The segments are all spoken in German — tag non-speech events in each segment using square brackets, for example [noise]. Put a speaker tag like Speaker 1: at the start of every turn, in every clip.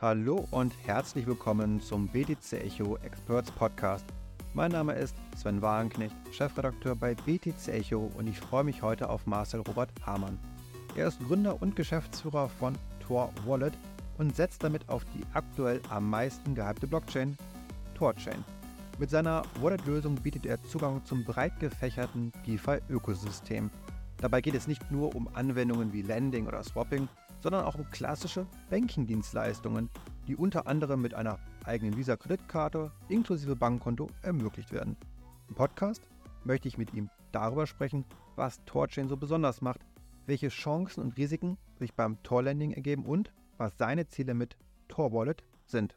Speaker 1: Hallo und herzlich willkommen zum BTC Echo Experts Podcast. Mein Name ist Sven Wagenknecht, Chefredakteur bei BTC Echo und ich freue mich heute auf Marcel Robert Hamann. Er ist Gründer und Geschäftsführer von Tor Wallet und setzt damit auf die aktuell am meisten gehypte Blockchain, Torchain. Mit seiner Wallet-Lösung bietet er Zugang zum breit gefächerten DeFi-Ökosystem. Dabei geht es nicht nur um Anwendungen wie Lending oder Swapping, sondern auch um klassische Banking-Dienstleistungen, die unter anderem mit einer eigenen Visa-Kreditkarte inklusive Bankkonto ermöglicht werden. Im Podcast möchte ich mit ihm darüber sprechen, was Torchain so besonders macht, welche Chancen und Risiken sich beim Tor-Lending ergeben und was seine Ziele mit Tor Wallet sind.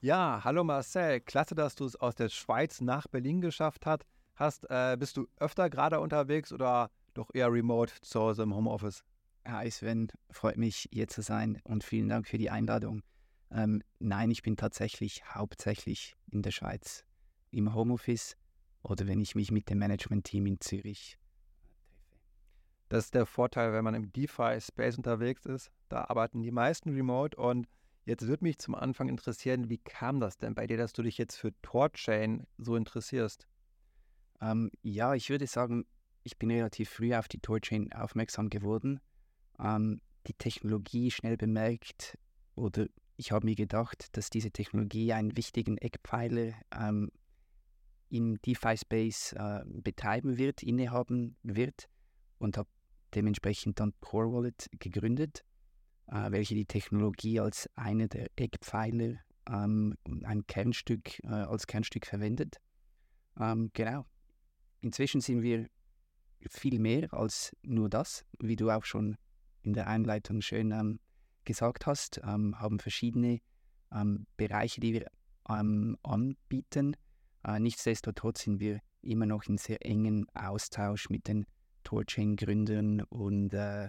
Speaker 1: Ja, hallo Marcel, klasse, dass du es aus der Schweiz nach Berlin geschafft hast. Äh, bist du öfter gerade unterwegs oder doch eher remote zu Hause im Homeoffice?
Speaker 2: Hi Sven, freut mich hier zu sein und vielen Dank für die Einladung. Ähm, nein, ich bin tatsächlich hauptsächlich in der Schweiz im Homeoffice oder wenn ich mich mit dem Management-Team in Zürich treffe.
Speaker 1: Das ist der Vorteil, wenn man im DeFi-Space unterwegs ist. Da arbeiten die meisten remote und jetzt würde mich zum Anfang interessieren, wie kam das denn bei dir, dass du dich jetzt für Torchain so interessierst?
Speaker 2: Ähm, ja, ich würde sagen, ich bin relativ früh auf die Torchain aufmerksam geworden ähm, die Technologie schnell bemerkt oder ich habe mir gedacht, dass diese Technologie einen wichtigen Eckpfeiler ähm, im DeFi-Space äh, betreiben wird, innehaben wird und habe dementsprechend dann Core Wallet gegründet, äh, welche die Technologie als eine der Eckpfeiler ähm, ein Kernstück äh, als Kernstück verwendet. Ähm, genau. Inzwischen sind wir viel mehr als nur das, wie du auch schon in der Einleitung schön ähm, gesagt hast, ähm, haben verschiedene ähm, Bereiche, die wir ähm, anbieten. Äh, nichtsdestotrotz sind wir immer noch in sehr engen Austausch mit den Torchain-Gründern und äh,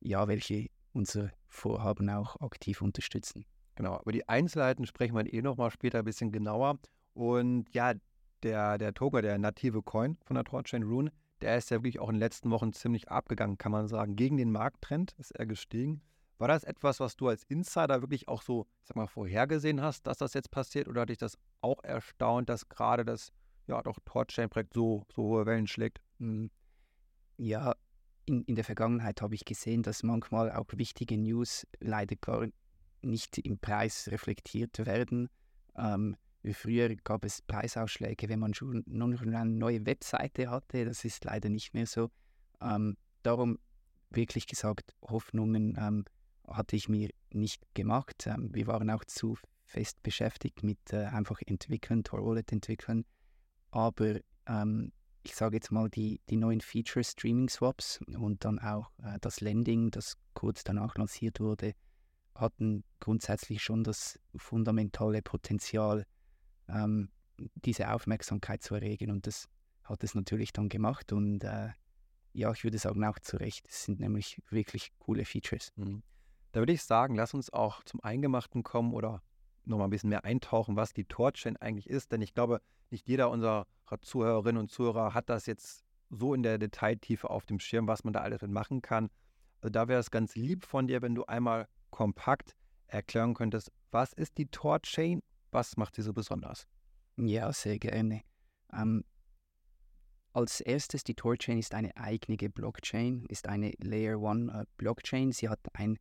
Speaker 2: ja, welche unser Vorhaben auch aktiv unterstützen.
Speaker 1: Genau, über die Einzelheiten sprechen wir eh nochmal später ein bisschen genauer. Und ja, der, der Token, der native Coin von der Torchain Rune, der ist ja wirklich auch in den letzten Wochen ziemlich abgegangen, kann man sagen. Gegen den Markttrend ist er gestiegen. War das etwas, was du als Insider wirklich auch so, ich sag mal, vorhergesehen hast, dass das jetzt passiert? Oder hat dich das auch erstaunt, dass gerade das, ja, doch Torchain-Projekt so, so hohe Wellen schlägt? Hm.
Speaker 2: Ja, in, in der Vergangenheit habe ich gesehen, dass manchmal auch wichtige News leider gar nicht im Preis reflektiert werden. Ähm, Früher gab es Preisausschläge, wenn man schon noch eine neue Webseite hatte. Das ist leider nicht mehr so. Ähm, darum wirklich gesagt, Hoffnungen ähm, hatte ich mir nicht gemacht. Ähm, wir waren auch zu fest beschäftigt mit äh, einfach entwickeln, Tor Wallet entwickeln. Aber ähm, ich sage jetzt mal, die, die neuen Features, Streaming Swaps und dann auch äh, das Lending, das kurz danach lanciert wurde, hatten grundsätzlich schon das fundamentale Potenzial, ähm, diese Aufmerksamkeit zu erregen. Und das hat es natürlich dann gemacht. Und äh, ja, ich würde sagen, auch zu Recht. Es sind nämlich wirklich coole Features.
Speaker 1: Mhm. Da würde ich sagen, lass uns auch zum Eingemachten kommen oder nochmal ein bisschen mehr eintauchen, was die Torchain eigentlich ist. Denn ich glaube, nicht jeder unserer Zuhörerinnen und Zuhörer hat das jetzt so in der Detailtiefe auf dem Schirm, was man da alles mit machen kann. Also da wäre es ganz lieb von dir, wenn du einmal kompakt erklären könntest, was ist die Torchain was macht sie so besonders?
Speaker 2: Ja, sehr gerne. Ähm, als erstes, die Torchain ist eine eigene Blockchain, ist eine Layer 1 äh, Blockchain. Sie hat einen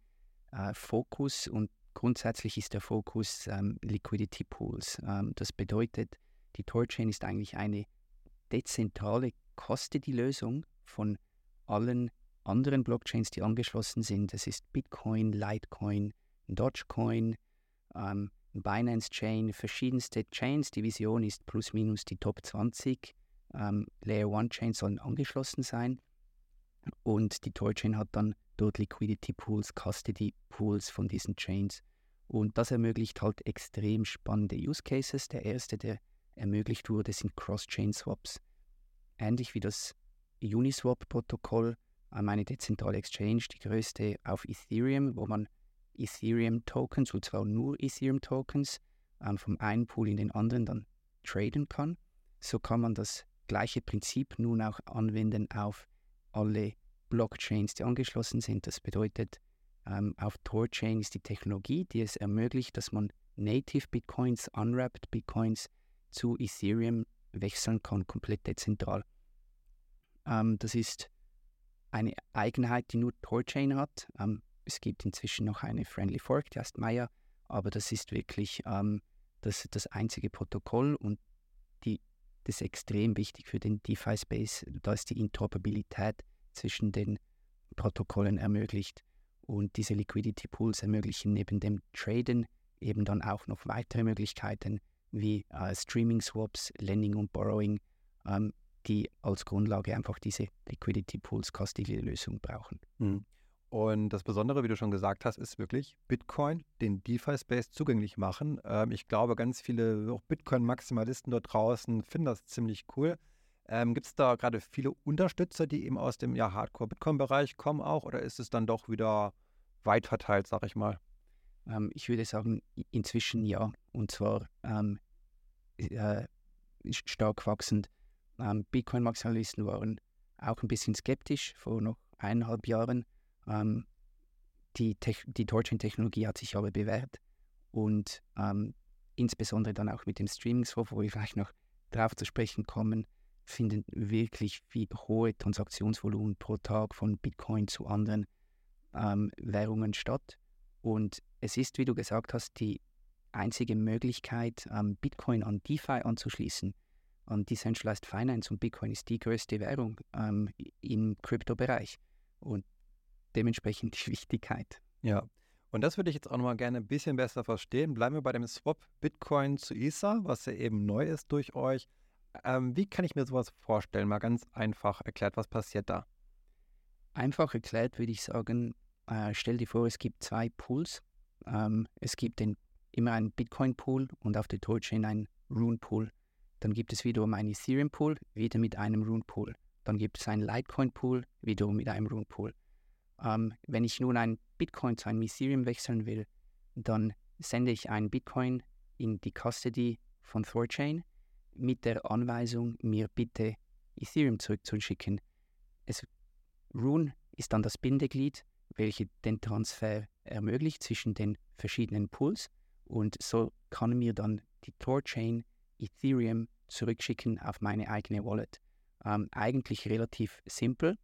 Speaker 2: äh, Fokus und grundsätzlich ist der Fokus ähm, Liquidity Pools. Ähm, das bedeutet, die Torchain ist eigentlich eine dezentrale Custody-Lösung von allen anderen Blockchains, die angeschlossen sind. Das ist Bitcoin, Litecoin, Dogecoin, ähm, Binance Chain, verschiedenste Chains. Die Vision ist plus minus die Top 20. Ähm, Layer 1 Chains sollen angeschlossen sein. Und die Torchain hat dann dort Liquidity Pools, Custody Pools von diesen Chains. Und das ermöglicht halt extrem spannende Use Cases. Der erste, der ermöglicht wurde, sind Cross-Chain Swaps. Ähnlich wie das Uniswap-Protokoll, eine dezentrale Exchange, die größte auf Ethereum, wo man Ethereum-Tokens, und zwar nur Ethereum-Tokens, ähm, vom einen Pool in den anderen dann traden kann. So kann man das gleiche Prinzip nun auch anwenden auf alle Blockchains, die angeschlossen sind. Das bedeutet, ähm, auf Torchain ist die Technologie, die es ermöglicht, dass man Native Bitcoins, Unwrapped Bitcoins zu Ethereum wechseln kann, komplett dezentral. Ähm, das ist eine Eigenheit, die nur Torchain hat. Ähm, es gibt inzwischen noch eine Friendly Fork, die heißt Maya, aber das ist wirklich ähm, das, das einzige Protokoll und die, das ist extrem wichtig für den DeFi-Space. Da ist die Interoperabilität zwischen den Protokollen ermöglicht und diese Liquidity Pools ermöglichen neben dem Traden eben dann auch noch weitere Möglichkeiten wie äh, Streaming Swaps, Lending und Borrowing, ähm, die als Grundlage einfach diese Liquidity Pools kostige Lösung brauchen.
Speaker 1: Mhm. Und das Besondere, wie du schon gesagt hast, ist wirklich Bitcoin, den DeFi-Space zugänglich machen. Ähm, ich glaube, ganz viele Bitcoin-Maximalisten dort draußen finden das ziemlich cool. Ähm, Gibt es da gerade viele Unterstützer, die eben aus dem ja, Hardcore-Bitcoin-Bereich kommen auch? Oder ist es dann doch wieder weit verteilt, sag ich mal?
Speaker 2: Ähm, ich würde sagen, inzwischen ja. Und zwar ähm, äh, stark wachsend. Ähm, Bitcoin-Maximalisten waren auch ein bisschen skeptisch vor noch eineinhalb Jahren. Ähm, die, die Torchain-Technologie hat sich aber bewährt und ähm, insbesondere dann auch mit dem Streaming-Swap, wo wir vielleicht noch drauf zu sprechen kommen, finden wirklich hohe Transaktionsvolumen pro Tag von Bitcoin zu anderen ähm, Währungen statt. Und es ist, wie du gesagt hast, die einzige Möglichkeit, ähm, Bitcoin an DeFi anzuschließen, an Decentralized Finance. Und Bitcoin ist die größte Währung ähm, im Kryptobereich. Und dementsprechend die Wichtigkeit.
Speaker 1: Ja, und das würde ich jetzt auch nochmal gerne ein bisschen besser verstehen. Bleiben wir bei dem Swap Bitcoin zu Ether, was ja eben neu ist durch euch. Ähm, wie kann ich mir sowas vorstellen? Mal ganz einfach erklärt, was passiert da?
Speaker 2: Einfach erklärt würde ich sagen, äh, stell dir vor, es gibt zwei Pools. Ähm, es gibt den, immer einen Bitcoin-Pool und auf der Torchain einen Rune-Pool. Dann gibt es wiederum einen Ethereum-Pool, wieder mit einem Rune-Pool. Dann gibt es einen Litecoin-Pool, wiederum mit einem Rune-Pool. Ähm, wenn ich nun ein Bitcoin zu einem Ethereum wechseln will, dann sende ich einen Bitcoin in die Custody von Thorchain mit der Anweisung, mir bitte Ethereum zurückzuschicken. Es, Rune ist dann das Bindeglied, welches den Transfer ermöglicht zwischen den verschiedenen Pools und so kann mir dann die Thorchain Ethereum zurückschicken auf meine eigene Wallet. Ähm, eigentlich relativ simpel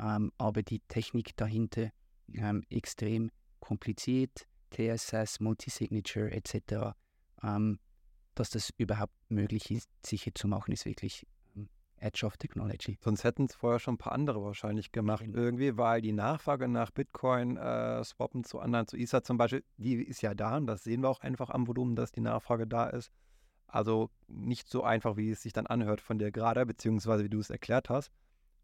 Speaker 2: ähm, aber die Technik dahinter ähm, extrem kompliziert, TSS, Multisignature etc. Ähm, dass das überhaupt möglich ist, sicher zu machen, ist wirklich ähm, Edge of Technology.
Speaker 1: Sonst hätten es vorher schon ein paar andere wahrscheinlich gemacht, genau. irgendwie, weil die Nachfrage nach Bitcoin äh, swappen zu anderen, zu Ether zum Beispiel, die ist ja da und das sehen wir auch einfach am Volumen, dass die Nachfrage da ist. Also nicht so einfach, wie es sich dann anhört von dir gerade, beziehungsweise wie du es erklärt hast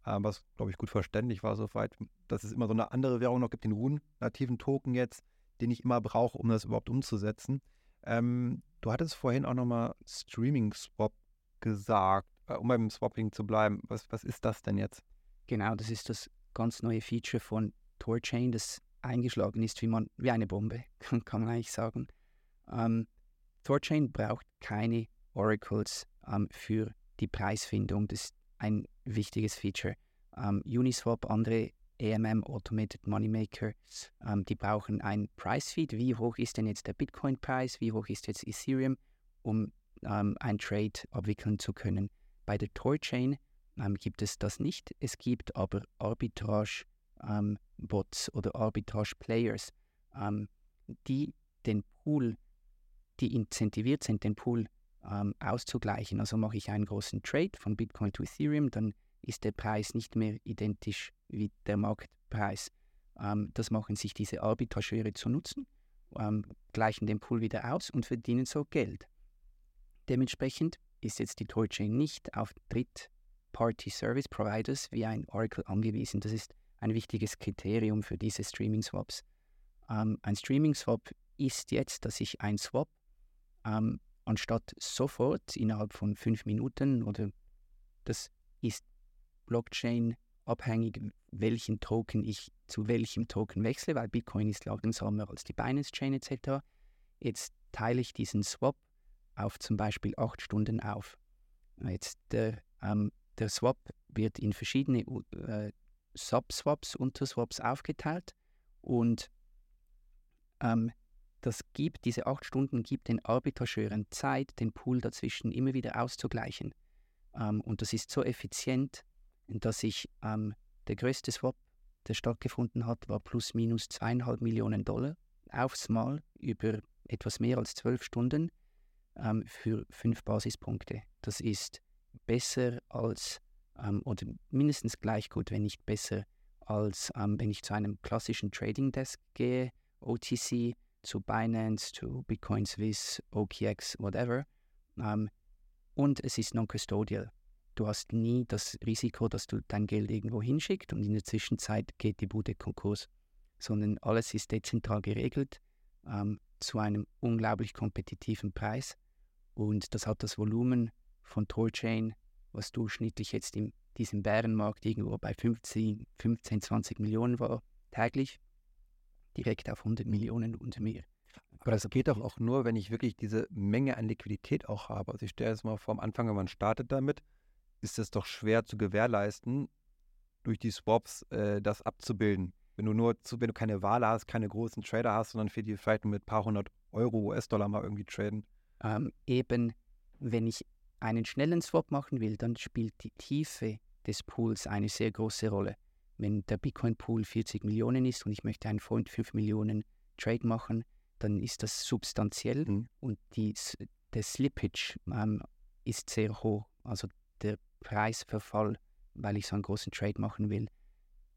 Speaker 1: was, glaube ich, gut verständlich war soweit, dass es immer so eine andere Währung noch gibt, den Run-nativen Token jetzt, den ich immer brauche, um das überhaupt umzusetzen. Ähm, du hattest vorhin auch nochmal Streaming-Swap gesagt, äh, um beim Swapping zu bleiben. Was, was ist das denn jetzt?
Speaker 2: Genau, das ist das ganz neue Feature von Torchain, das eingeschlagen ist wie, man, wie eine Bombe, [laughs] kann, man eigentlich sagen. Ähm, Thorchain braucht keine Oracles ähm, für die Preisfindung. Das ein wichtiges Feature. Ähm, Uniswap, andere AMM, Automated Moneymaker, ähm, die brauchen ein Price-Feed. Wie hoch ist denn jetzt der Bitcoin-Preis? Wie hoch ist jetzt Ethereum, um ähm, ein Trade abwickeln zu können? Bei der Torchain ähm, gibt es das nicht. Es gibt aber Arbitrage-Bots ähm, oder Arbitrage-Players, ähm, die den Pool, die incentiviert sind, den Pool ähm, auszugleichen. Also mache ich einen großen Trade von Bitcoin zu Ethereum, dann ist der Preis nicht mehr identisch wie der Marktpreis. Ähm, das machen sich diese Arbitrageure zu nutzen, ähm, gleichen den Pool wieder aus und verdienen so Geld. Dementsprechend ist jetzt die Torchain nicht auf Dritt-Party-Service-Providers wie ein Oracle angewiesen. Das ist ein wichtiges Kriterium für diese Streaming-Swaps. Ähm, ein Streaming-Swap ist jetzt, dass ich ein Swap ähm, anstatt sofort innerhalb von fünf Minuten oder das ist Blockchain abhängig, welchen Token ich zu welchem Token wechsle, weil Bitcoin ist langsamer als die Binance Chain etc. Jetzt teile ich diesen Swap auf zum Beispiel acht Stunden auf. Jetzt der, ähm, der Swap wird in verschiedene äh, Subswaps, Unterswaps aufgeteilt und ähm, das gibt, diese acht Stunden gibt den Arbitrageuren Zeit, den Pool dazwischen immer wieder auszugleichen. Ähm, und das ist so effizient, dass ich ähm, der größte Swap, der stattgefunden hat, war plus minus zweieinhalb Millionen Dollar aufs Mal über etwas mehr als zwölf Stunden ähm, für fünf Basispunkte. Das ist besser als ähm, oder mindestens gleich gut, wenn nicht besser als ähm, wenn ich zu einem klassischen Trading Desk gehe, OTC, zu Binance, zu Bitcoin Swiss, OKX, whatever. Ähm, und es ist non-custodial. Du hast nie das Risiko, dass du dein Geld irgendwo hinschickst und in der Zwischenzeit geht die Bude Konkurs, sondern alles ist dezentral geregelt ähm, zu einem unglaublich kompetitiven Preis und das hat das Volumen von Torchain, was durchschnittlich jetzt in diesem Bärenmarkt irgendwo bei 15, 15 20 Millionen war täglich, direkt auf 100 Millionen und mehr.
Speaker 1: Aber das geht doch auch nur, wenn ich wirklich diese Menge an Liquidität auch habe. Also ich stelle es mal vor, am Anfang, wenn man startet damit, ist es doch schwer zu gewährleisten, durch die Swaps äh, das abzubilden. Wenn du nur, zu, wenn du keine Wahl hast, keine großen Trader hast, sondern für die vielleicht mit ein paar hundert Euro, US-Dollar mal irgendwie traden.
Speaker 2: Ähm, eben, wenn ich einen schnellen Swap machen will, dann spielt die Tiefe des Pools eine sehr große Rolle. Wenn der Bitcoin-Pool 40 Millionen ist und ich möchte einen Freund 5 Millionen Trade machen, dann ist das substanziell mhm. und die, der Slippage ähm, ist sehr hoch. Also der Preisverfall, weil ich so einen großen Trade machen will.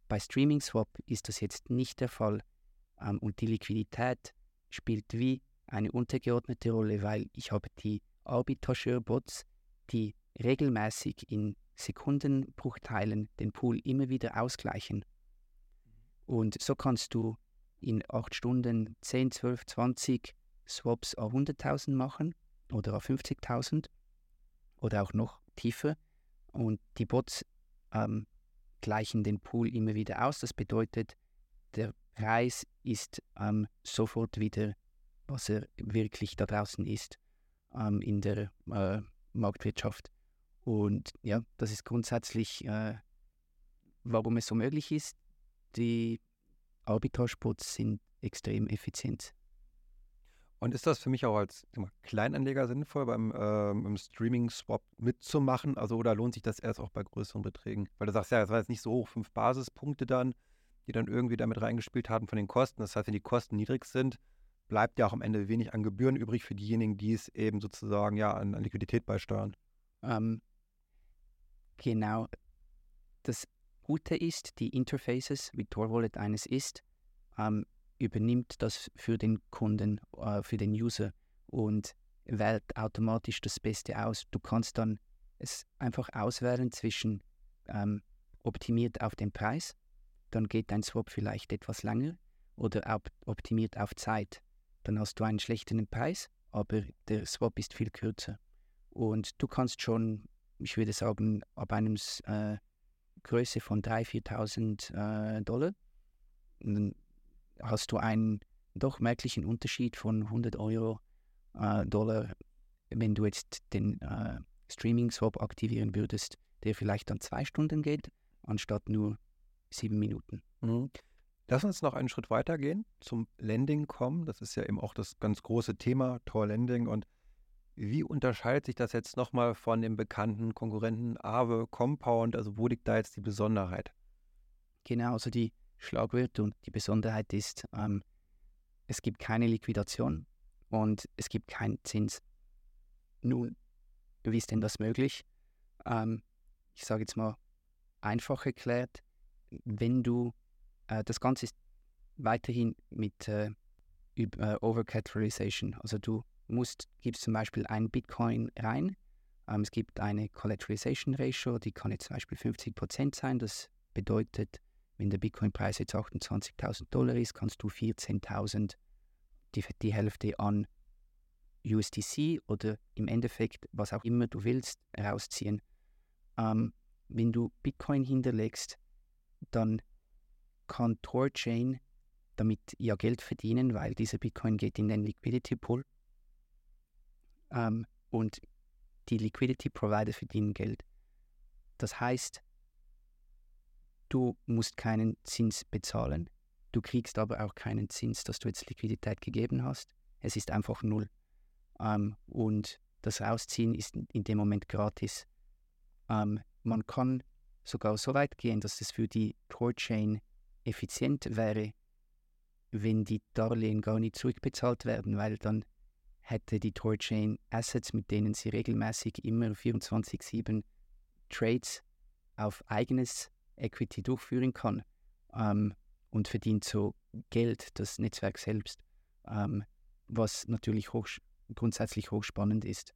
Speaker 2: Bei Streaming Swap ist das jetzt nicht der Fall ähm, und die Liquidität spielt wie eine untergeordnete Rolle, weil ich habe die Arbitrageur-Bots, die regelmäßig in Sekundenbruchteilen den Pool immer wieder ausgleichen. Und so kannst du in acht Stunden 10, 12, 20 Swaps auf 100.000 machen oder auf 50.000 oder auch noch tiefer. Und die Bots ähm, gleichen den Pool immer wieder aus. Das bedeutet, der Preis ist ähm, sofort wieder, was er wirklich da draußen ist ähm, in der äh, Marktwirtschaft. Und ja, das ist grundsätzlich, äh, warum es so möglich ist. Die Arbitragebots sind extrem effizient.
Speaker 1: Und ist das für mich auch als mal, Kleinanleger sinnvoll, beim ähm, Streaming-Swap mitzumachen? Also oder lohnt sich das erst auch bei größeren Beträgen? Weil du sagst ja, das war jetzt nicht so hoch, fünf Basispunkte dann, die dann irgendwie damit reingespielt haben von den Kosten. Das heißt, wenn die Kosten niedrig sind, bleibt ja auch am Ende wenig an Gebühren übrig für diejenigen, die es eben sozusagen ja an, an Liquidität beisteuern.
Speaker 2: Ähm, Genau. Das Gute ist, die Interfaces, wie Tor Wallet eines ist, ähm, übernimmt das für den Kunden, äh, für den User und wählt automatisch das Beste aus. Du kannst dann es einfach auswählen zwischen ähm, optimiert auf den Preis, dann geht dein Swap vielleicht etwas länger oder op optimiert auf Zeit. Dann hast du einen schlechteren Preis, aber der Swap ist viel kürzer. Und du kannst schon ich würde sagen, ab einem äh, Größe von 3.000, 4.000 äh, Dollar, dann hast du einen doch merklichen Unterschied von 100 Euro äh, Dollar, wenn du jetzt den äh, Streaming-Swap aktivieren würdest, der vielleicht dann zwei Stunden geht, anstatt nur sieben Minuten.
Speaker 1: Mhm. Lass uns noch einen Schritt weiter gehen, zum Lending kommen. Das ist ja eben auch das ganz große Thema, Tor Lending. Und wie unterscheidet sich das jetzt nochmal von dem bekannten Konkurrenten Aave Compound? Also wo liegt da jetzt die Besonderheit?
Speaker 2: Genau, also die Schlagwort und die Besonderheit ist, ähm, es gibt keine Liquidation und es gibt keinen Zins. Nun, wie ist denn das möglich? Ähm, ich sage jetzt mal einfach erklärt, wenn du, äh, das Ganze ist weiterhin mit äh, äh Overcapitalization, also du musst, gibst zum Beispiel ein Bitcoin rein. Ähm, es gibt eine Collateralization Ratio, die kann jetzt zum Beispiel 50% sein. Das bedeutet, wenn der Bitcoin-Preis jetzt 28.000 Dollar ist, kannst du 14.000, die, die Hälfte an USDC oder im Endeffekt, was auch immer du willst, rausziehen. Ähm, wenn du Bitcoin hinterlegst, dann kann Torchain damit ja Geld verdienen, weil dieser Bitcoin geht in den Liquidity Pool ähm, und die Liquidity Provider verdienen Geld. Das heißt, du musst keinen Zins bezahlen. Du kriegst aber auch keinen Zins, dass du jetzt Liquidität gegeben hast. Es ist einfach null. Ähm, und das Rausziehen ist in dem Moment gratis. Ähm, man kann sogar so weit gehen, dass es für die Core-Chain effizient wäre, wenn die Darlehen gar nicht zurückbezahlt werden, weil dann hätte die Torchain Assets, mit denen sie regelmäßig immer 24-7 Trades auf eigenes Equity durchführen kann ähm, und verdient so Geld, das Netzwerk selbst, ähm, was natürlich hoch, grundsätzlich hochspannend ist.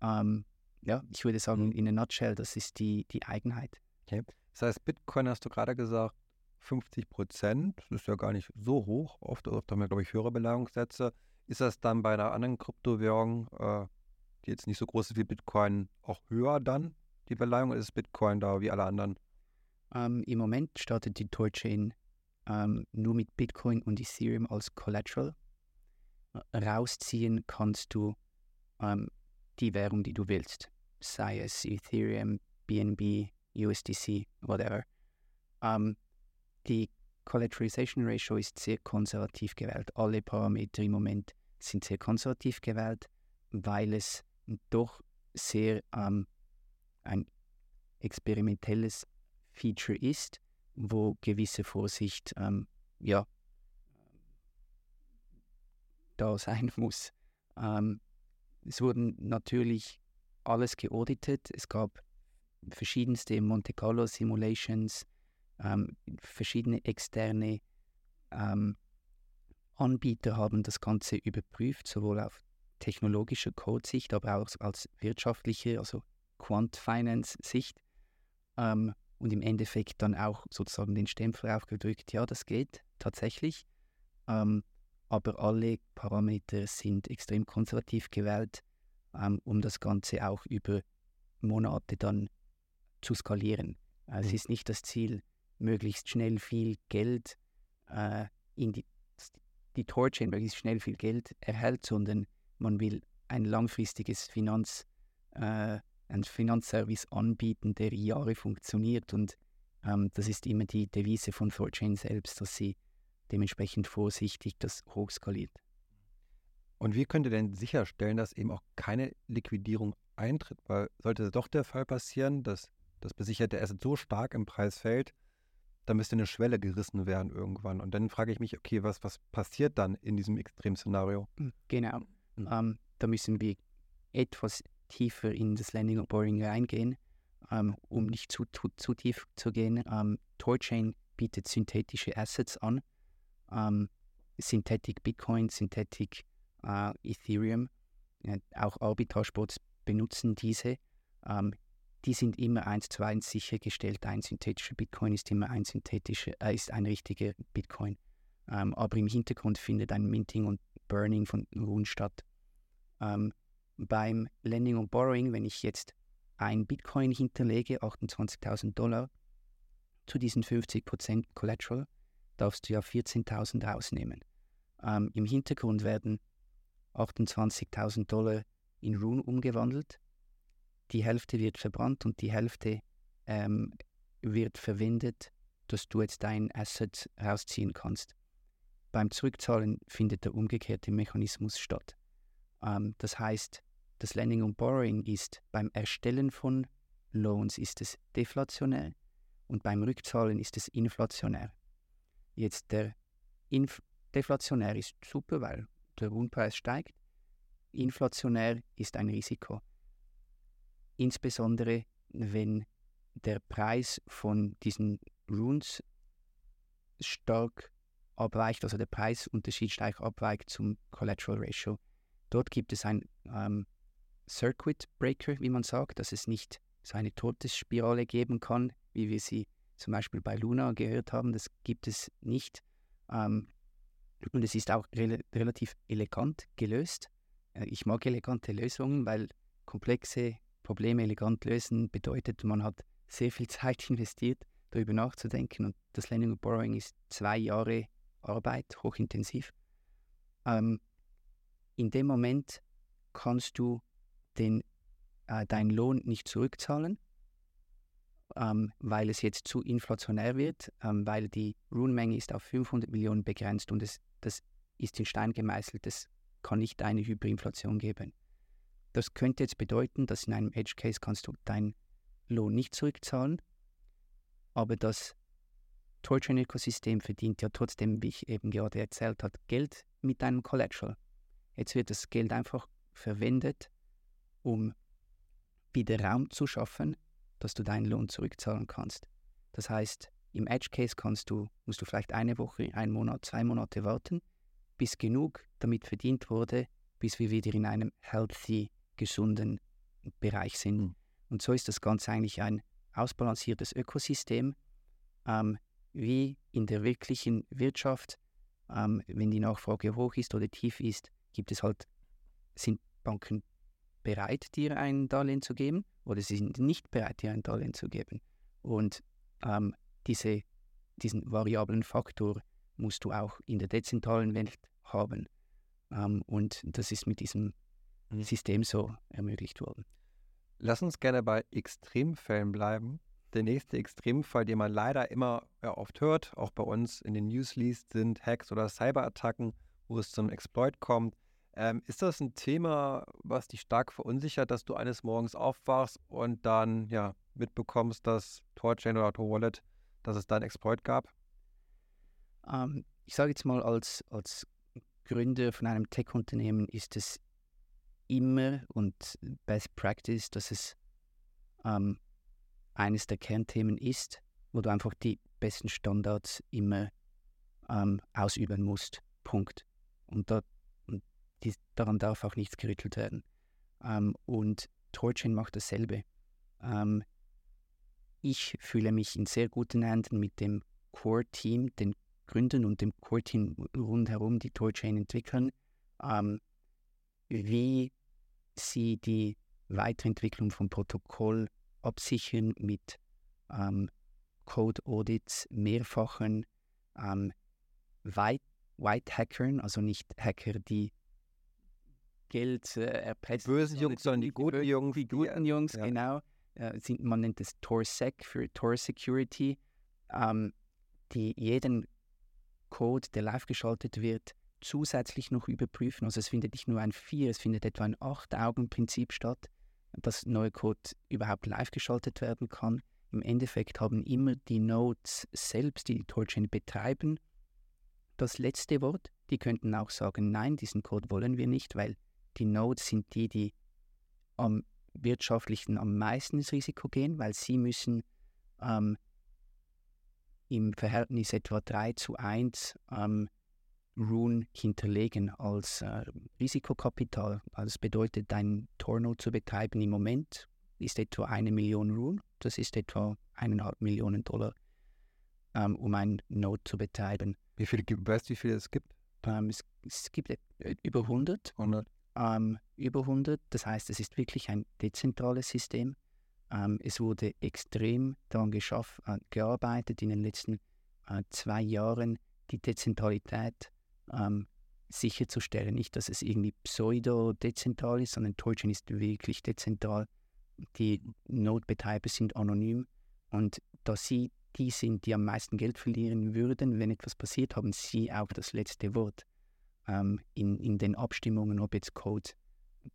Speaker 2: Ähm, ja, ich würde sagen, mhm. in a nutshell, das ist die, die Eigenheit.
Speaker 1: Okay. Das heißt, Bitcoin hast du gerade gesagt, 50 Prozent, das ist ja gar nicht so hoch. Oft, oft haben wir, glaube ich, höhere Beleihungssätze. Ist das dann bei einer anderen Kryptowährung, äh, die jetzt nicht so groß ist wie Bitcoin, auch höher dann, die Beleihung? Oder ist Bitcoin da wie alle anderen?
Speaker 2: Ähm, Im Moment startet die Torchain ähm, nur mit Bitcoin und Ethereum als Collateral. Rausziehen kannst du ähm, die Währung, die du willst, sei es Ethereum, BNB, USDC, whatever. Ähm, die Collateralization Ratio ist sehr konservativ gewählt. Alle Parameter im Moment sind sehr konservativ gewählt, weil es doch sehr ähm, ein experimentelles Feature ist, wo gewisse Vorsicht ähm, ja, da sein [laughs] muss. Ähm, es wurden natürlich alles geauditet. Es gab verschiedenste Monte Carlo Simulations, ähm, verschiedene externe ähm, Anbieter haben das Ganze überprüft, sowohl auf technologischer Code-Sicht, aber auch als wirtschaftliche, also Quant-Finance-Sicht. Ähm, und im Endeffekt dann auch sozusagen den Stempel aufgedrückt, ja, das geht tatsächlich. Ähm, aber alle Parameter sind extrem konservativ gewählt, ähm, um das Ganze auch über Monate dann zu skalieren. Also mhm. Es ist nicht das Ziel, möglichst schnell viel Geld äh, in die, die Torchain, möglichst schnell viel Geld erhält, sondern man will ein langfristiges Finanz, äh, ein Finanzservice anbieten, der Jahre funktioniert. Und ähm, das ist immer die Devise von Thorchain selbst, dass sie dementsprechend vorsichtig das hochskaliert.
Speaker 1: Und wie könnt ihr denn sicherstellen, dass eben auch keine Liquidierung eintritt? Weil sollte doch der Fall passieren, dass das besicherte Asset so stark im Preis fällt, da müsste eine Schwelle gerissen werden irgendwann. Und dann frage ich mich, okay, was, was passiert dann in diesem Extremszenario?
Speaker 2: Hm, genau. Mhm. Ähm, da müssen wir etwas tiefer in das Landing und Boring reingehen, ähm, um nicht zu, zu, zu, tief zu gehen. Ähm, Torchain bietet synthetische Assets an. Ähm, Synthetic Bitcoin, Synthetic äh, Ethereum, ja, auch Arbitrage-Bots benutzen diese. Ähm, die sind immer eins zu eins sichergestellt. Ein synthetischer Bitcoin ist immer ein synthetischer, äh, ist ein richtiger Bitcoin. Ähm, aber im Hintergrund findet ein Minting und Burning von Ruhen statt. Ähm, beim Lending und Borrowing, wenn ich jetzt ein Bitcoin hinterlege, 28.000 Dollar, zu diesen 50% Collateral, darfst du ja 14.000 rausnehmen. Ähm, Im Hintergrund werden 28.000 Dollar in Rune umgewandelt die Hälfte wird verbrannt und die Hälfte ähm, wird verwendet, dass du jetzt dein Asset rausziehen kannst. Beim Zurückzahlen findet der umgekehrte Mechanismus statt. Ähm, das heißt, das Lending und Borrowing ist beim Erstellen von Loans ist es deflationär und beim Rückzahlen ist es inflationär. Jetzt der Inf deflationär ist super, weil der Wohnpreis steigt. Inflationär ist ein Risiko insbesondere wenn der Preis von diesen Runes stark abweicht, also der Preisunterschied stark abweicht zum Collateral Ratio. Dort gibt es ein ähm, Circuit Breaker, wie man sagt, dass es nicht so eine Todesspirale geben kann, wie wir sie zum Beispiel bei Luna gehört haben. Das gibt es nicht. Ähm, und es ist auch re relativ elegant gelöst. Äh, ich mag elegante Lösungen, weil komplexe Probleme elegant lösen bedeutet, man hat sehr viel Zeit [laughs] investiert, darüber nachzudenken. Und das Lending und Borrowing ist zwei Jahre Arbeit, hochintensiv. Ähm, in dem Moment kannst du den, äh, deinen Lohn nicht zurückzahlen. Äh, ähm, weil es jetzt zu inflationär wird, ähm, weil die Rune-Menge ist auf 500 Millionen begrenzt und es, das ist in Stein gemeißelt. Es kann nicht eine Hyperinflation geben. Das könnte jetzt bedeuten, dass in einem Edge Case kannst du deinen Lohn nicht zurückzahlen, aber das Torchain-Ökosystem verdient ja trotzdem, wie ich eben gerade erzählt habe, Geld mit deinem Collateral. Jetzt wird das Geld einfach verwendet, um wieder Raum zu schaffen, dass du deinen Lohn zurückzahlen kannst. Das heißt, im Edge Case kannst du, musst du vielleicht eine Woche, einen Monat, zwei Monate warten, bis genug damit verdient wurde, bis wir wieder in einem healthy, gesunden Bereich sind. Mhm. Und so ist das Ganze eigentlich ein ausbalanciertes Ökosystem, ähm, wie in der wirklichen Wirtschaft, ähm, wenn die Nachfrage hoch ist oder tief ist, gibt es halt, sind Banken bereit, dir ein Darlehen zu geben oder sie sind nicht bereit, dir ein Darlehen zu geben. Und ähm, diese, diesen variablen Faktor musst du auch in der dezentralen Welt haben. Ähm, und das ist mit diesem mhm. System so ermöglicht worden.
Speaker 1: Lass uns gerne bei Extremfällen bleiben. Der nächste Extremfall, den man leider immer oft hört, auch bei uns in den News liest, sind Hacks oder Cyberattacken, wo es zum Exploit kommt. Ähm, ist das ein Thema, was dich stark verunsichert, dass du eines Morgens aufwachst und dann ja mitbekommst, dass Torchain oder Tor Wallet, dass es da einen Exploit gab?
Speaker 2: Ähm, ich sage jetzt mal, als, als Gründer von einem Tech-Unternehmen ist es immer und Best Practice, dass es ähm, eines der Kernthemen ist, wo du einfach die besten Standards immer ähm, ausüben musst. Punkt. Und da die, daran darf auch nichts gerüttelt werden. Ähm, und Torchain macht dasselbe. Ähm, ich fühle mich in sehr guten Händen mit dem Core-Team, den Gründern und dem Core-Team rundherum, die Torchain entwickeln, ähm, wie sie die Weiterentwicklung vom Protokoll absichern mit ähm, Code-Audits, mehrfachen ähm, White-Hackern, also nicht Hacker, die Geld äh, erpresst.
Speaker 1: Die bösen Jungs, sondern die, die guten Jungs.
Speaker 2: Die guten Jungs, ja. genau. Äh, sind, man nennt es TorSec für Tor Security, ähm, die jeden Code, der live geschaltet wird, zusätzlich noch überprüfen. Also es findet nicht nur ein vier, es findet etwa ein Acht-Augen-Prinzip statt, dass neue Code überhaupt live geschaltet werden kann. Im Endeffekt haben immer die Nodes selbst, die die Torchain betreiben, das letzte Wort. Die könnten auch sagen, nein, diesen Code wollen wir nicht, weil die Nodes sind die, die am wirtschaftlichen am meisten ins Risiko gehen, weil sie müssen ähm, im Verhältnis etwa 3 zu 1 ähm, Rune hinterlegen als äh, Risikokapital. Also das bedeutet, ein Torno zu betreiben im Moment ist etwa eine Million Rune. Das ist etwa eineinhalb Millionen Dollar, ähm, um ein Node zu betreiben.
Speaker 1: Wie viele, weißt du, wie viele es gibt?
Speaker 2: Ähm, es, es, gibt über 100.
Speaker 1: 100
Speaker 2: ähm, über 100. Das heißt, es ist wirklich ein dezentrales System. Ähm, es wurde extrem daran geschaff, äh, gearbeitet in den letzten äh, zwei Jahren, die Dezentralität ähm, sicherzustellen. Nicht, dass es irgendwie pseudo-dezentral ist, sondern Torchain ist wirklich dezentral. Die Node-Betreiber sind anonym und da sie die sind, die am meisten Geld verlieren würden, wenn etwas passiert, haben sie auch das letzte Wort ähm, in, in den Abstimmungen, ob jetzt Code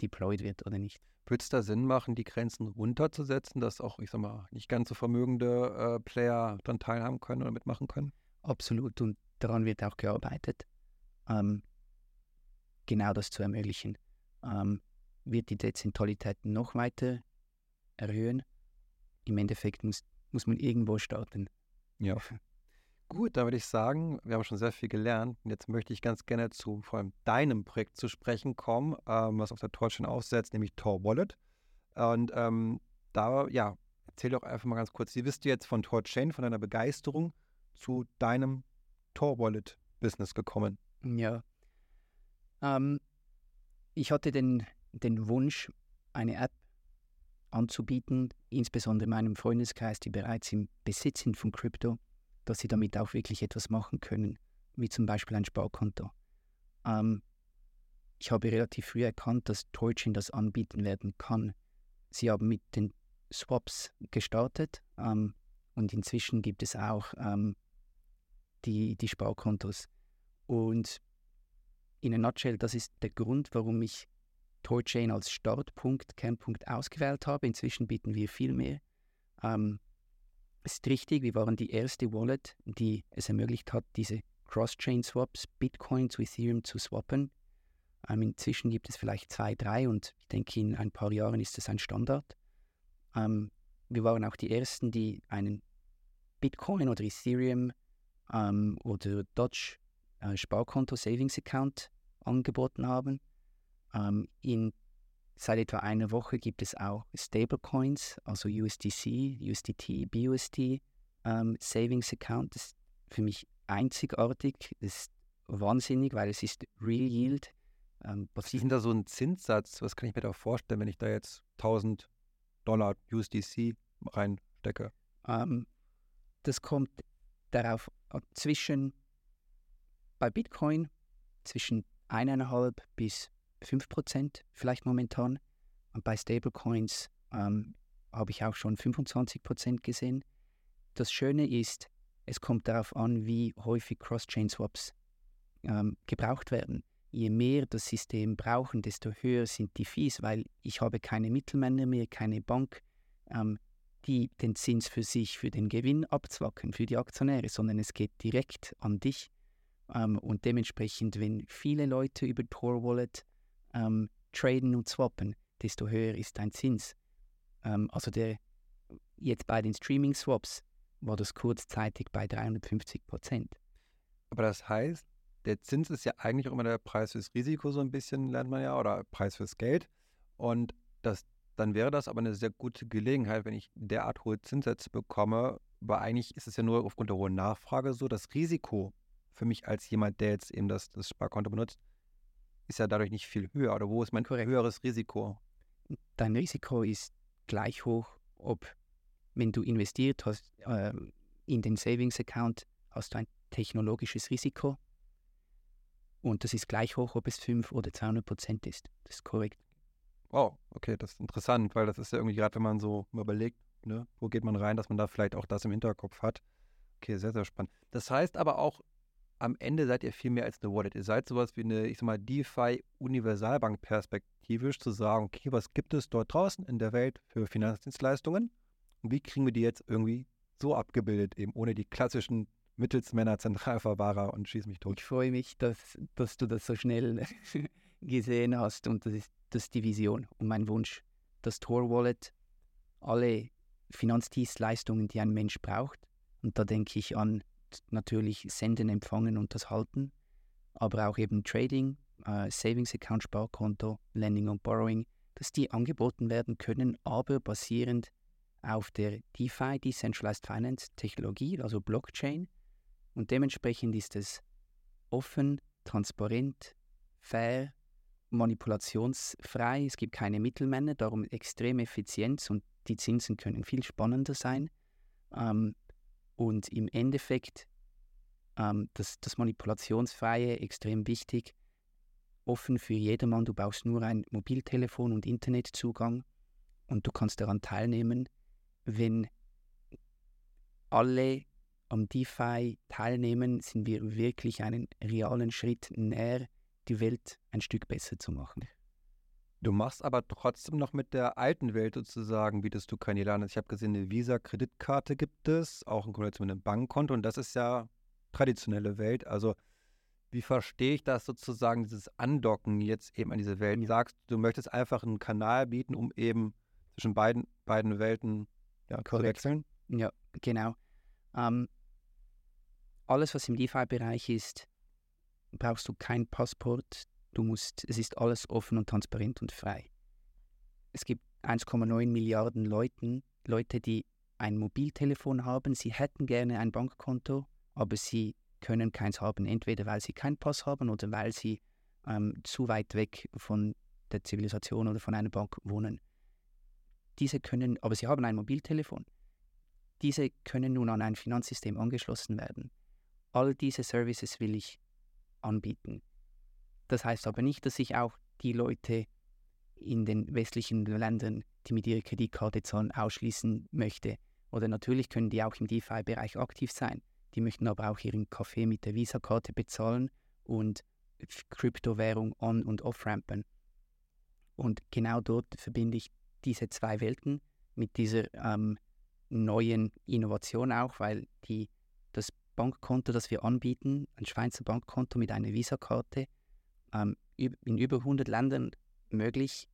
Speaker 2: deployed wird oder nicht.
Speaker 1: Würde es da Sinn machen, die Grenzen runterzusetzen, dass auch, ich sag mal, nicht ganz so vermögende äh, Player dann teilhaben können oder mitmachen können?
Speaker 2: Absolut und daran wird auch gearbeitet, ähm, genau das zu ermöglichen. Ähm, wird die Dezentralität noch weiter erhöhen? Im Endeffekt muss, muss man irgendwo starten.
Speaker 1: Ja. [laughs] Gut, dann würde ich sagen, wir haben schon sehr viel gelernt. Und jetzt möchte ich ganz gerne zu vor allem deinem Projekt zu sprechen kommen, ähm, was auf der Torchain aufsetzt, nämlich Tor Wallet. Und ähm, da, ja, erzähl doch einfach mal ganz kurz, wie bist du jetzt von Torchain, von deiner Begeisterung zu deinem Tor Wallet Business gekommen?
Speaker 2: Ja. Ähm, ich hatte den, den Wunsch, eine App anzubieten, insbesondere meinem Freundeskreis, die bereits im Besitz sind von Krypto dass sie damit auch wirklich etwas machen können, wie zum Beispiel ein Sparkonto. Ähm, ich habe relativ früh erkannt, dass Torchin das anbieten werden kann. Sie haben mit den Swaps gestartet ähm, und inzwischen gibt es auch ähm, die, die Sparkontos. Und in a nutshell, das ist der Grund, warum ich TorChain als Startpunkt, Kernpunkt ausgewählt habe. Inzwischen bieten wir viel mehr. Ähm, ist richtig, wir waren die erste Wallet, die es ermöglicht hat, diese Cross-Chain-Swaps, Bitcoin zu Ethereum zu swappen. Ähm, inzwischen gibt es vielleicht zwei, drei und ich denke, in ein paar Jahren ist es ein Standard. Ähm, wir waren auch die Ersten, die einen Bitcoin oder Ethereum ähm, oder Dodge äh, Sparkonto Savings Account angeboten haben. Ähm, in, seit etwa einer Woche gibt es auch Stablecoins, also USDC, USDT, BUSD ähm, Savings Account. Das ist für mich einzigartig. Das ist wahnsinnig, weil es ist Real Yield.
Speaker 1: Ähm, was ist denn da so ein Zinssatz? Was kann ich mir da vorstellen, wenn ich da jetzt 1000 Dollar USDC reinstecke?
Speaker 2: Ähm, das kommt darauf zwischen bei Bitcoin zwischen 1,5 bis 5 Prozent vielleicht momentan. Und bei Stablecoins ähm, habe ich auch schon 25 Prozent gesehen. Das Schöne ist, es kommt darauf an, wie häufig Cross-Chain-Swaps ähm, gebraucht werden. Je mehr das System brauchen, desto höher sind die Fees, weil ich habe keine Mittelmänner mehr, keine Bank, ähm, die den Zins für sich, für den Gewinn abzwacken, für die Aktionäre, sondern es geht direkt an dich. Ähm, und dementsprechend, wenn viele Leute über Tor Wallet ähm, traden und swappen, desto höher ist dein Zins. Ähm, also der, jetzt bei den Streaming-Swaps war das kurzzeitig bei 350 Prozent.
Speaker 1: Aber das heißt, der Zins ist ja eigentlich auch immer der Preis fürs Risiko, so ein bisschen lernt man ja, oder Preis fürs Geld. Und das, dann wäre das aber eine sehr gute Gelegenheit, wenn ich derart hohe Zinssätze bekomme, weil eigentlich ist es ja nur aufgrund der hohen Nachfrage so, das Risiko für mich als jemand, der jetzt eben das, das Sparkonto benutzt, ist ja dadurch nicht viel höher. Oder wo ist mein Korrekt. höheres Risiko?
Speaker 2: Dein Risiko ist gleich hoch, ob wenn du investiert hast äh, in den Savings Account, hast du ein technologisches Risiko. Und das ist gleich hoch, ob es 5 oder 200 Prozent ist. Das ist korrekt.
Speaker 1: Oh, okay, das ist interessant, weil das ist ja irgendwie gerade, wenn man so überlegt, ne, wo geht man rein, dass man da vielleicht auch das im Hinterkopf hat. Okay, sehr, sehr spannend. Das heißt aber auch, am Ende seid ihr viel mehr als eine Wallet. Ihr seid sowas wie eine, ich sag mal, DeFi-Universalbank perspektivisch zu sagen, okay, was gibt es dort draußen in der Welt für Finanzdienstleistungen und wie kriegen wir die jetzt irgendwie so abgebildet, eben ohne die klassischen Mittelsmänner, Zentralverwahrer und schieß mich tot.
Speaker 2: Ich freue mich, dass, dass du das so schnell [laughs] gesehen hast und das ist, das ist die Vision und mein Wunsch, das Tor Wallet alle Finanzdienstleistungen, die ein Mensch braucht, und da denke ich an natürlich Senden, Empfangen und das Halten, aber auch eben Trading, äh, Savings Account, Sparkonto, Lending und Borrowing, dass die angeboten werden können, aber basierend auf der DeFi, Decentralized Finance Technologie, also Blockchain. Und dementsprechend ist es offen, transparent, fair, manipulationsfrei. Es gibt keine Mittelmänner, darum extreme Effizienz und die Zinsen können viel spannender sein. Ähm, und im Endeffekt ähm, das, das Manipulationsfreie extrem wichtig, offen für jedermann. Du brauchst nur ein Mobiltelefon und Internetzugang und du kannst daran teilnehmen, wenn alle am DeFi teilnehmen, sind wir wirklich einen realen Schritt näher, die Welt ein Stück besser zu machen.
Speaker 1: Du machst aber trotzdem noch mit der alten Welt sozusagen, bietest du keine Lernen. Ich habe gesehen, eine Visa-Kreditkarte gibt es, auch in Kombination mit einem Bankkonto und das ist ja traditionelle Welt. Also wie verstehe ich das sozusagen, dieses Andocken jetzt eben an diese Welt? Ja. Sagst du, möchtest einfach einen Kanal bieten, um eben zwischen beiden, beiden Welten ja, zu wechseln?
Speaker 2: Ja, genau. Ähm, alles, was im DeFi-Bereich ist, brauchst du kein Passport, Du musst, es ist alles offen und transparent und frei. Es gibt 1,9 Milliarden Leuten, Leute, die ein Mobiltelefon haben. Sie hätten gerne ein Bankkonto, aber sie können keins haben, entweder weil sie keinen Pass haben oder weil sie ähm, zu weit weg von der Zivilisation oder von einer Bank wohnen. Diese können, aber sie haben ein Mobiltelefon. Diese können nun an ein Finanzsystem angeschlossen werden. All diese Services will ich anbieten. Das heißt aber nicht, dass ich auch die Leute in den westlichen Ländern, die mit ihrer Kreditkarte zahlen, ausschließen möchte. Oder natürlich können die auch im DeFi-Bereich aktiv sein. Die möchten aber auch ihren Kaffee mit der Visa-Karte bezahlen und Kryptowährung on- und off-rampen. Und genau dort verbinde ich diese zwei Welten mit dieser ähm, neuen Innovation auch, weil die, das Bankkonto, das wir anbieten, ein Schweizer Bankkonto mit einer Visa-Karte, ähm, in über 100 Ländern möglich.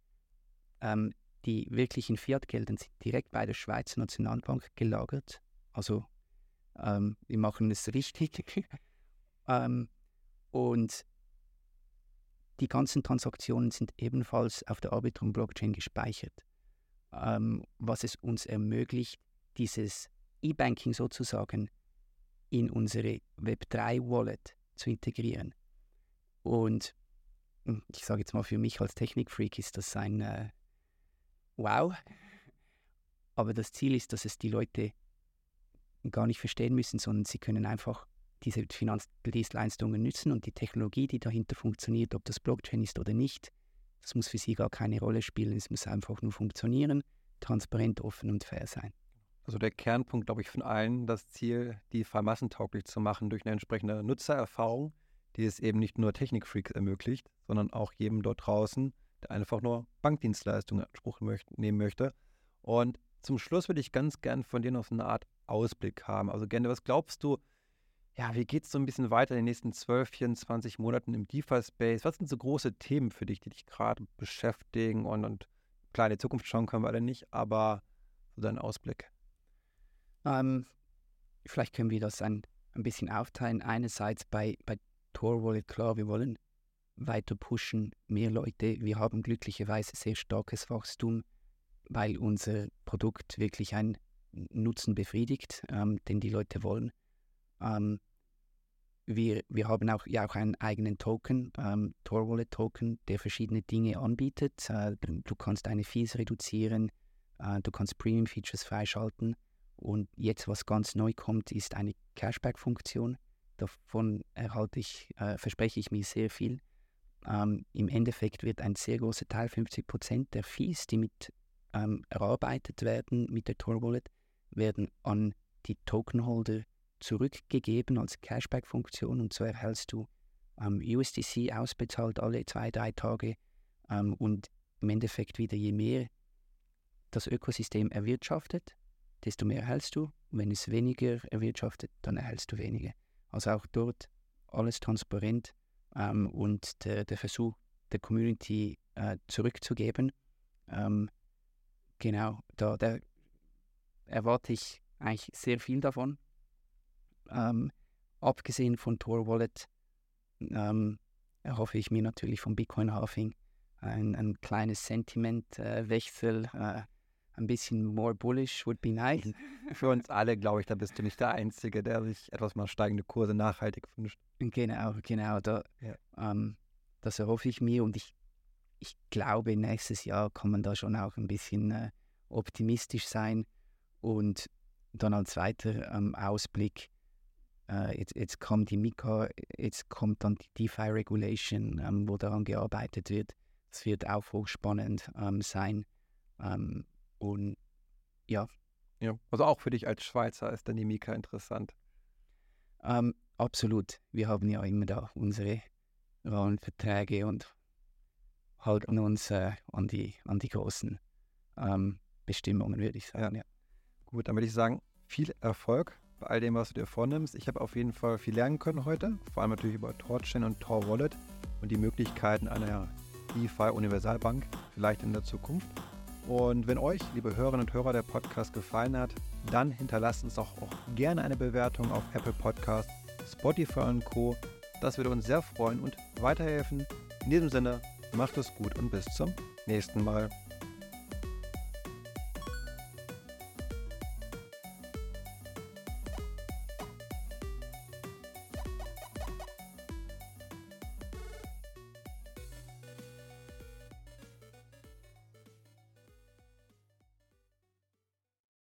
Speaker 2: Ähm, die wirklichen Fiat-Gelder sind direkt bei der Schweizer Nationalbank gelagert. Also ähm, wir machen es richtig. [laughs] ähm, und die ganzen Transaktionen sind ebenfalls auf der Arbitrum Blockchain gespeichert, ähm, was es uns ermöglicht, dieses E-Banking sozusagen in unsere Web3-Wallet zu integrieren. Und ich sage jetzt mal, für mich als Technikfreak ist das ein äh, Wow. Aber das Ziel ist, dass es die Leute gar nicht verstehen müssen, sondern sie können einfach diese Finanzdienstleistungen nützen und die Technologie, die dahinter funktioniert, ob das Blockchain ist oder nicht, das muss für sie gar keine Rolle spielen. Es muss einfach nur funktionieren, transparent, offen und fair sein.
Speaker 1: Also der Kernpunkt, glaube ich, von allen, das Ziel, die Fall massentauglich zu machen durch eine entsprechende Nutzererfahrung, die es eben nicht nur Technikfreaks ermöglicht, sondern auch jedem dort draußen, der einfach nur Bankdienstleistungen in Anspruch möchte, nehmen möchte. Und zum Schluss würde ich ganz gern von dir noch so eine Art Ausblick haben. Also gerne, was glaubst du, ja, wie geht es so ein bisschen weiter in den nächsten 12, 24 Monaten im DeFi-Space? Was sind so große Themen für dich, die dich gerade beschäftigen? Und, und klar, in die Zukunft schauen können wir alle nicht, aber so dein Ausblick.
Speaker 2: Ähm, vielleicht können wir das ein, ein bisschen aufteilen. Einerseits bei, bei Tor Wallet, klar, wir wollen weiter pushen, mehr Leute. Wir haben glücklicherweise sehr starkes Wachstum, weil unser Produkt wirklich einen Nutzen befriedigt, ähm, den die Leute wollen. Ähm, wir, wir haben auch, ja auch einen eigenen Token, ähm, Tor Wallet Token, der verschiedene Dinge anbietet. Äh, du kannst deine Fees reduzieren, äh, du kannst Premium Features freischalten. Und jetzt, was ganz neu kommt, ist eine Cashback-Funktion. Davon erhalte ich, äh, verspreche ich mir sehr viel. Ähm, Im Endeffekt wird ein sehr großer Teil, 50 Prozent der Fees, die mit ähm, erarbeitet werden mit der Tor Wallet, werden an die Tokenholder zurückgegeben als Cashback-Funktion und so erhältst du ähm, USDC ausbezahlt alle zwei, drei Tage ähm, und im Endeffekt wieder je mehr das Ökosystem erwirtschaftet, desto mehr erhältst du. Und wenn es weniger erwirtschaftet, dann erhältst du weniger. Also auch dort alles transparent ähm, und der, der, Versuch der Community äh, zurückzugeben. Ähm, genau, da, da, erwarte ich eigentlich sehr viel davon. Ähm, abgesehen von Tor Wallet ähm, erhoffe ich mir natürlich vom Bitcoin Halving ein, ein kleines Sentimentwechsel. Äh, äh, ein bisschen more bullish would be nice. [laughs]
Speaker 1: Für uns alle, glaube ich, da bist du nicht der Einzige, der sich etwas mal steigende Kurse nachhaltig wünscht.
Speaker 2: Genau, genau. Da, ja. ähm, das erhoffe ich mir und ich, ich glaube, nächstes Jahr kann man da schon auch ein bisschen äh, optimistisch sein. Und dann als weiter ähm, Ausblick, äh, jetzt, jetzt kommt die Mika, jetzt kommt dann die DeFi Regulation, ähm, wo daran gearbeitet wird. Es wird auch hochspannend ähm, sein. Und ja.
Speaker 1: Ja, also auch für dich als Schweizer ist dann die Mika interessant.
Speaker 2: Ähm, absolut. Wir haben ja immer da unsere Rahmenverträge und halten uns äh, an, die, an die großen ähm, Bestimmungen, würde ich sagen. Ja. ja.
Speaker 1: Gut, dann würde ich sagen, viel Erfolg bei all dem, was du dir vornimmst. Ich habe auf jeden Fall viel lernen können heute, vor allem natürlich über Torchain und Tor Wallet und die Möglichkeiten einer DeFi-Universalbank vielleicht in der Zukunft. Und wenn euch, liebe Hörerinnen und Hörer, der Podcast gefallen hat, dann hinterlasst uns auch, auch gerne eine Bewertung auf Apple Podcast, Spotify und Co. Das würde uns sehr freuen und weiterhelfen. In diesem Sinne, macht es gut und bis zum nächsten Mal.